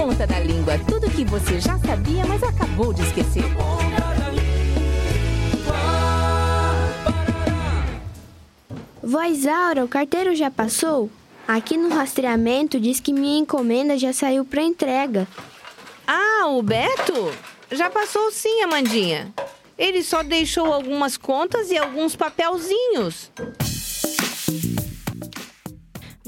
ponta da língua tudo que você já sabia, mas acabou de esquecer. Voz Aura, o carteiro já passou? Aqui no rastreamento diz que minha encomenda já saiu para entrega. Ah, o Beto? Já passou sim, Amandinha. Ele só deixou algumas contas e alguns papelzinhos.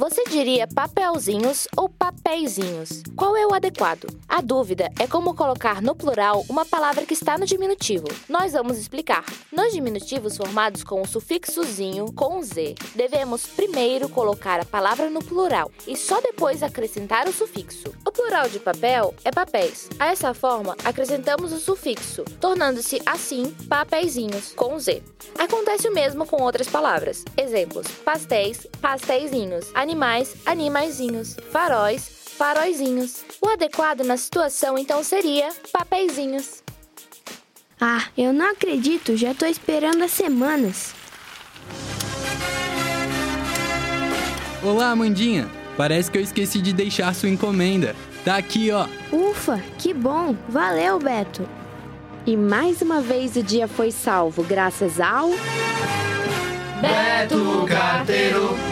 Você diria papelzinhos ou papeizinhos? Qual é o adequado? A dúvida é como colocar no plural uma palavra que está no diminutivo. Nós vamos explicar. Nos diminutivos formados com o sufixozinho com Z, devemos primeiro colocar a palavra no plural e só depois acrescentar o sufixo. O plural de papel é papéis. A essa forma, acrescentamos o sufixo, tornando-se assim papeizinhos com Z. Acontece o mesmo com outras palavras. Exemplos: pastéis, pasteizinhos animais, animaizinhos, faróis, faróizinhos. O adequado na situação então seria papeizinhos. Ah, eu não acredito, já tô esperando há semanas. Olá, Amandinha. Parece que eu esqueci de deixar sua encomenda. Tá aqui, ó. Ufa, que bom. Valeu, Beto. E mais uma vez o dia foi salvo graças ao Beto Carteiro.